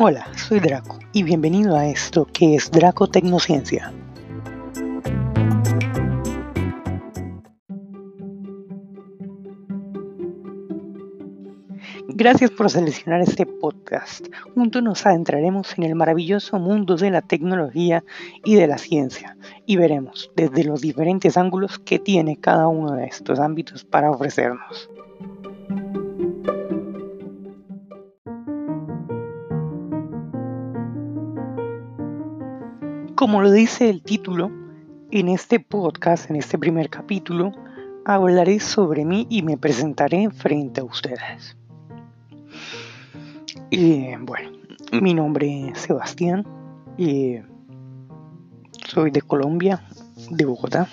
Hola, soy Draco y bienvenido a esto que es Draco Tecnociencia. Gracias por seleccionar este podcast. Juntos nos adentraremos en el maravilloso mundo de la tecnología y de la ciencia y veremos desde los diferentes ángulos que tiene cada uno de estos ámbitos para ofrecernos. Como lo dice el título, en este podcast, en este primer capítulo, hablaré sobre mí y me presentaré frente a ustedes. Y bueno, mi nombre es Sebastián y soy de Colombia, de Bogotá.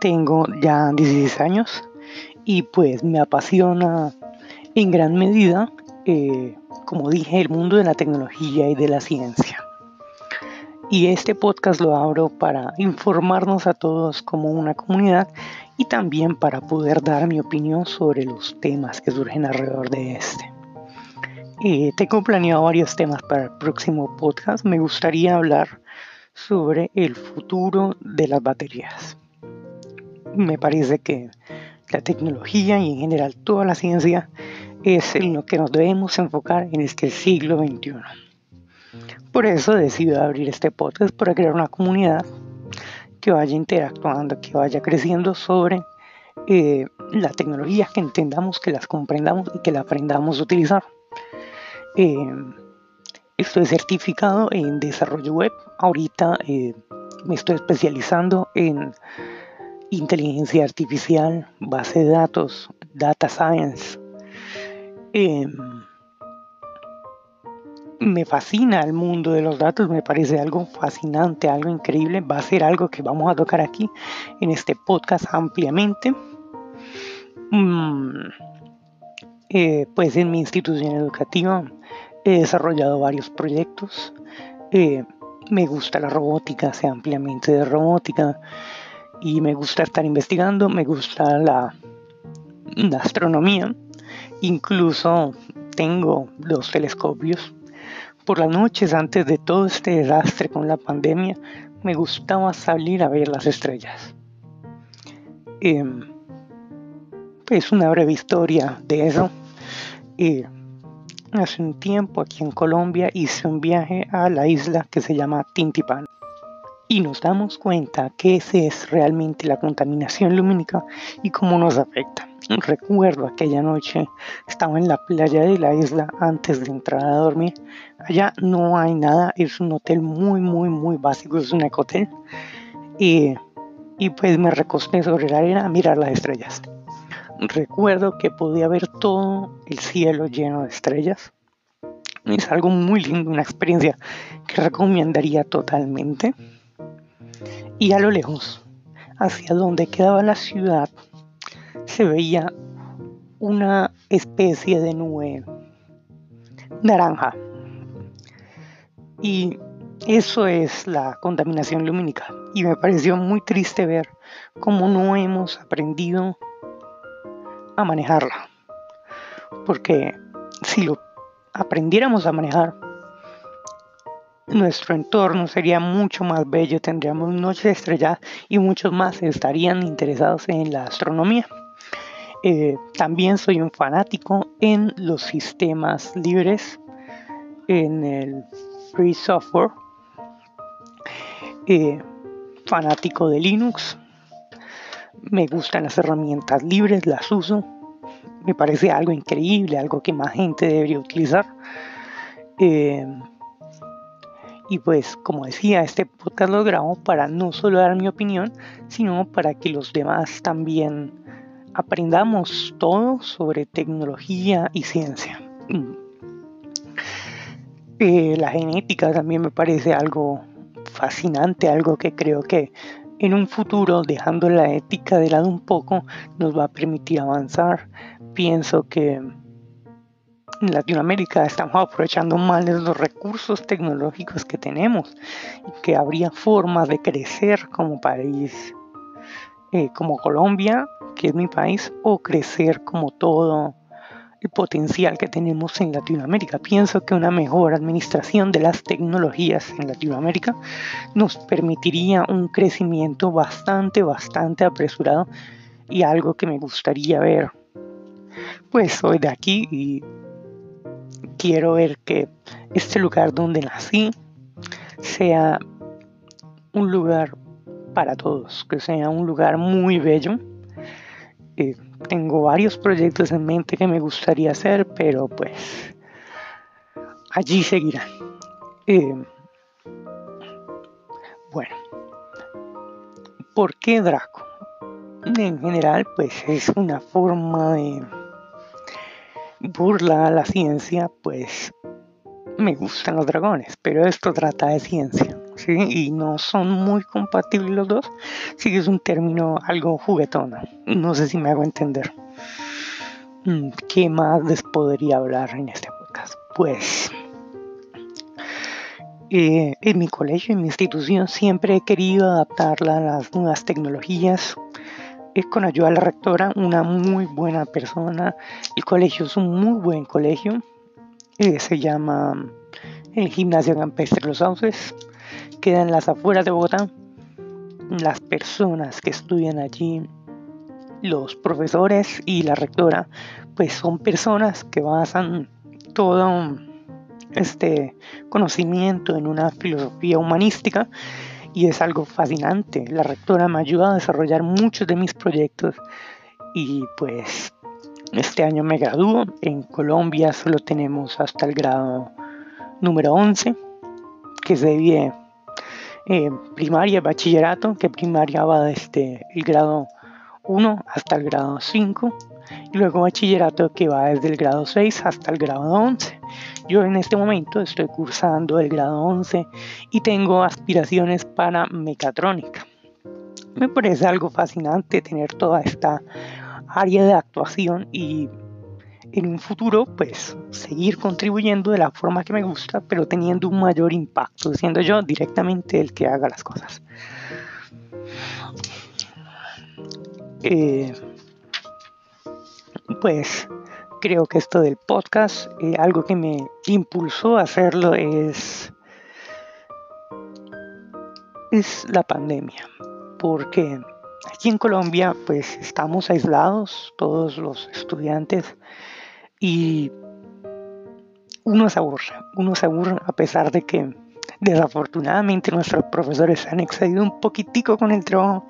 Tengo ya 16 años y pues me apasiona en gran medida, eh, como dije, el mundo de la tecnología y de la ciencia. Y este podcast lo abro para informarnos a todos como una comunidad y también para poder dar mi opinión sobre los temas que surgen alrededor de este. Eh, tengo planeado varios temas para el próximo podcast. Me gustaría hablar sobre el futuro de las baterías. Me parece que la tecnología y en general toda la ciencia es en lo que nos debemos enfocar en este siglo XXI. Por eso decido abrir este podcast para crear una comunidad que vaya interactuando, que vaya creciendo sobre eh, la tecnología, que entendamos, que las comprendamos y que la aprendamos a utilizar. Eh, estoy certificado en desarrollo web. Ahorita eh, me estoy especializando en inteligencia artificial, base de datos, data science. Me fascina el mundo de los datos, me parece algo fascinante, algo increíble. Va a ser algo que vamos a tocar aquí en este podcast ampliamente. Mm, eh, pues en mi institución educativa he desarrollado varios proyectos. Eh, me gusta la robótica, sé ampliamente de robótica y me gusta estar investigando, me gusta la, la astronomía. Incluso tengo dos telescopios por las noches, antes de todo este desastre con la pandemia, me gustaba salir a ver las estrellas. Eh, pues una breve historia de eso. Eh, hace un tiempo aquí en Colombia hice un viaje a la isla que se llama Tintipan y nos damos cuenta que esa es realmente la contaminación lumínica y cómo nos afecta. Recuerdo aquella noche, estaba en la playa de la isla antes de entrar a dormir. Allá no hay nada, es un hotel muy, muy, muy básico, es un ecotel. Y, y pues me recosté sobre la arena a mirar las estrellas. Recuerdo que podía ver todo el cielo lleno de estrellas. Es algo muy lindo, una experiencia que recomendaría totalmente. Y a lo lejos, hacia donde quedaba la ciudad, se veía una especie de nube naranja. Y eso es la contaminación lumínica. Y me pareció muy triste ver cómo no hemos aprendido a manejarla. Porque si lo aprendiéramos a manejar, nuestro entorno sería mucho más bello, tendríamos noches estrelladas y muchos más estarían interesados en la astronomía. Eh, también soy un fanático en los sistemas libres, en el free software, eh, fanático de Linux. Me gustan las herramientas libres, las uso. Me parece algo increíble, algo que más gente debería utilizar. Eh, y pues, como decía, este podcast lo grabo para no solo dar mi opinión, sino para que los demás también aprendamos todo sobre tecnología y ciencia. Mm. Eh, la genética también me parece algo fascinante, algo que creo que en un futuro, dejando la ética de lado un poco, nos va a permitir avanzar. Pienso que en Latinoamérica estamos aprovechando mal los recursos tecnológicos que tenemos y que habría formas de crecer como país, eh, como Colombia, que es mi país, o crecer como todo el potencial que tenemos en Latinoamérica. Pienso que una mejor administración de las tecnologías en Latinoamérica nos permitiría un crecimiento bastante, bastante apresurado y algo que me gustaría ver. Pues soy de aquí y quiero ver que este lugar donde nací sea un lugar para todos, que sea un lugar muy bello. Eh, tengo varios proyectos en mente que me gustaría hacer, pero pues allí seguirán. Eh, bueno, ¿por qué Draco? En general, pues es una forma de burla a la ciencia, pues me gustan los dragones, pero esto trata de ciencia, ¿sí? Y no son muy compatibles los dos, sí que es un término algo juguetón, no sé si me hago entender. Mm, ¿Qué más les podría hablar en este podcast? Pues eh, en mi colegio, en mi institución, siempre he querido adaptarla a las nuevas tecnologías. Es con ayuda de la rectora, una muy buena persona. El colegio es un muy buen colegio eh, se llama el Gimnasio Campestre Los Sauces. Queda en las afueras de Bogotá. Las personas que estudian allí, los profesores y la rectora, pues son personas que basan todo este conocimiento en una filosofía humanística y es algo fascinante. La rectora me ayuda a desarrollar muchos de mis proyectos y pues este año me gradúo. En Colombia solo tenemos hasta el grado número 11, que se divide en primaria bachillerato, que primaria va desde el grado 1 hasta el grado 5, y luego bachillerato que va desde el grado 6 hasta el grado 11. Yo en este momento estoy cursando el grado 11 y tengo aspiraciones para mecatrónica. Me parece algo fascinante tener toda esta área de actuación y en un futuro pues seguir contribuyendo de la forma que me gusta pero teniendo un mayor impacto siendo yo directamente el que haga las cosas eh, pues creo que esto del podcast eh, algo que me impulsó a hacerlo es es la pandemia porque Aquí en Colombia pues estamos aislados todos los estudiantes y uno se aburre, uno se aburre a pesar de que desafortunadamente nuestros profesores han excedido un poquitico con el trabajo,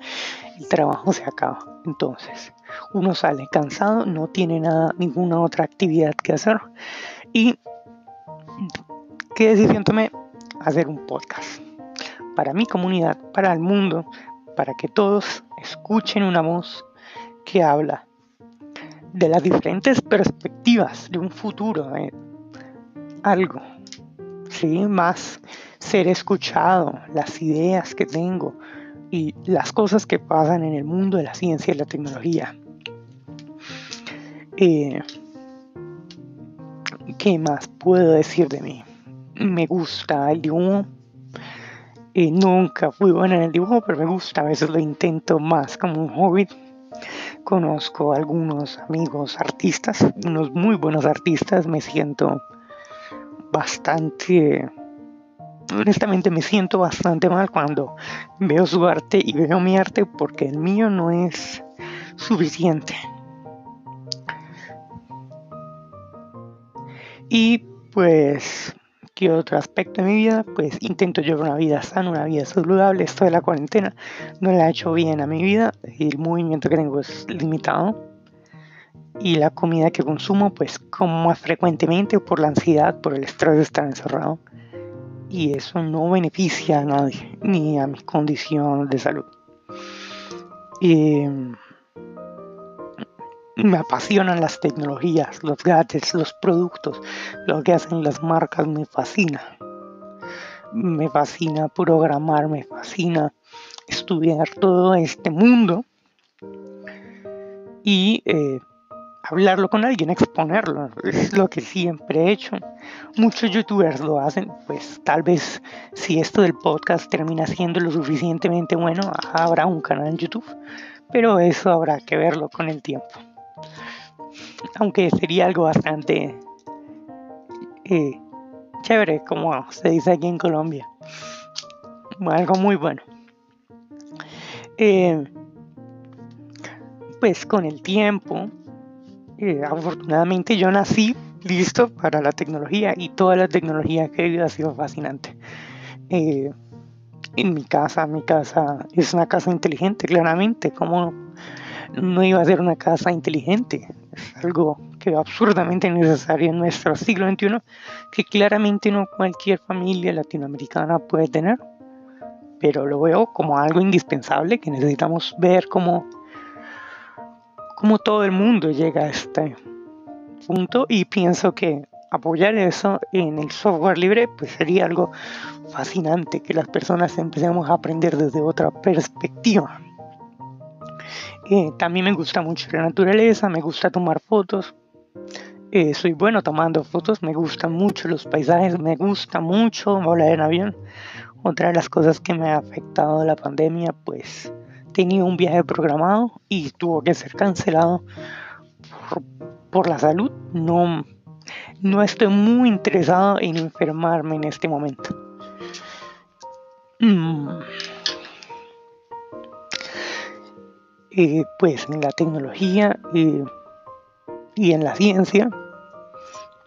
el trabajo se acaba. Entonces, uno sale cansado, no tiene nada, ninguna otra actividad que hacer y ¿qué decisión tomé? Hacer un podcast para mi comunidad, para el mundo, para que todos escuchen una voz que habla de las diferentes perspectivas de un futuro, de algo, ¿sí? más ser escuchado, las ideas que tengo y las cosas que pasan en el mundo de la ciencia y la tecnología. Eh, ¿Qué más puedo decir de mí? Me gusta el dibujo, nunca fui buena en el dibujo, pero me gusta, a veces lo intento más como un hobby. Conozco algunos amigos artistas, unos muy buenos artistas, me siento bastante, honestamente me siento bastante mal cuando veo su arte y veo mi arte porque el mío no es suficiente. Y pues ¿Qué otro aspecto de mi vida? Pues intento llevar una vida sana, una vida saludable. Esto de la cuarentena no le ha hecho bien a mi vida. El movimiento que tengo es limitado. Y la comida que consumo, pues como más frecuentemente por la ansiedad, por el estrés de estar encerrado. Y eso no beneficia a nadie, ni a mi condición de salud. Y me apasionan las tecnologías, los gadgets, los productos, lo que hacen las marcas me fascina. Me fascina programar, me fascina estudiar todo este mundo y eh, hablarlo con alguien, exponerlo. Es lo que siempre he hecho. Muchos youtubers lo hacen, pues tal vez si esto del podcast termina siendo lo suficientemente bueno, habrá un canal en YouTube, pero eso habrá que verlo con el tiempo. Aunque sería algo bastante eh, chévere, como se dice aquí en Colombia. Algo muy bueno. Eh, pues con el tiempo, eh, afortunadamente yo nací listo para la tecnología y toda la tecnología que he vivido ha sido fascinante. en mi casa, mi casa es una casa inteligente, claramente. como no iba a ser una casa inteligente? Algo que es absurdamente necesario en nuestro siglo XXI, que claramente no cualquier familia latinoamericana puede tener, pero lo veo como algo indispensable que necesitamos ver cómo, cómo todo el mundo llega a este punto y pienso que apoyar eso en el software libre pues sería algo fascinante que las personas empecemos a aprender desde otra perspectiva. Eh, también me gusta mucho la naturaleza, me gusta tomar fotos. Eh, soy bueno tomando fotos, me gustan mucho los paisajes, me gusta mucho volar en avión. Otra de las cosas que me ha afectado la pandemia, pues tenía un viaje programado y tuvo que ser cancelado por, la salud. No, no estoy muy interesado en enfermarme en este momento. Mm. Eh, pues en la tecnología eh, y en la ciencia,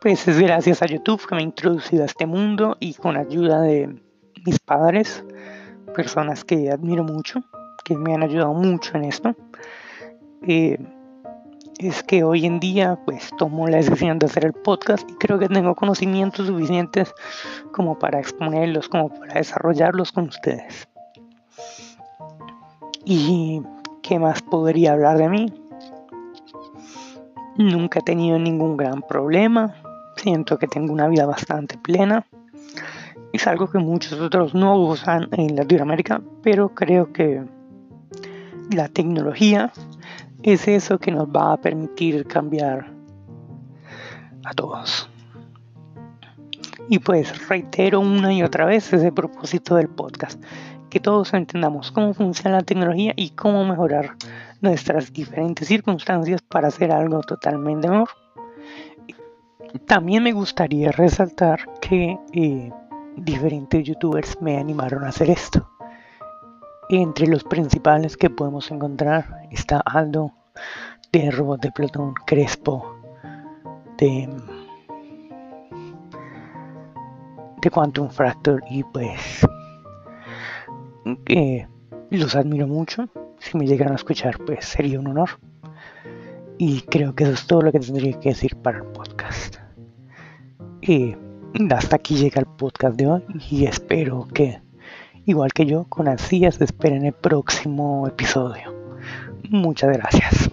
pues es gracias a YouTube que me he introducido a este mundo y con ayuda de mis padres, personas que admiro mucho, que me han ayudado mucho en esto. Eh, es que hoy en día pues tomo la decisión de hacer el podcast y creo que tengo conocimientos suficientes como para exponerlos, como para desarrollarlos con ustedes. Y ¿Qué más podría hablar de mí? Nunca he tenido ningún gran problema. Siento que tengo una vida bastante plena. Es algo que muchos otros no usan en Latinoamérica, pero creo que la tecnología es eso que nos va a permitir cambiar a todos. Y pues reitero una y otra vez ese propósito del podcast que todos entendamos cómo funciona la tecnología y cómo mejorar nuestras diferentes circunstancias para hacer algo totalmente mejor. También me gustaría resaltar que eh, diferentes youtubers me animaron a hacer esto. Entre los principales que podemos encontrar está Aldo de Robot de Plutón, Crespo de, de Quantum Fracture y pues que los admiro mucho. Si me llegan a escuchar, pues sería un honor. Y creo que eso es todo lo que tendría que decir para el podcast. Y hasta aquí llega el podcast de hoy y espero que, igual que yo, con ansias esperen el próximo episodio. Muchas gracias.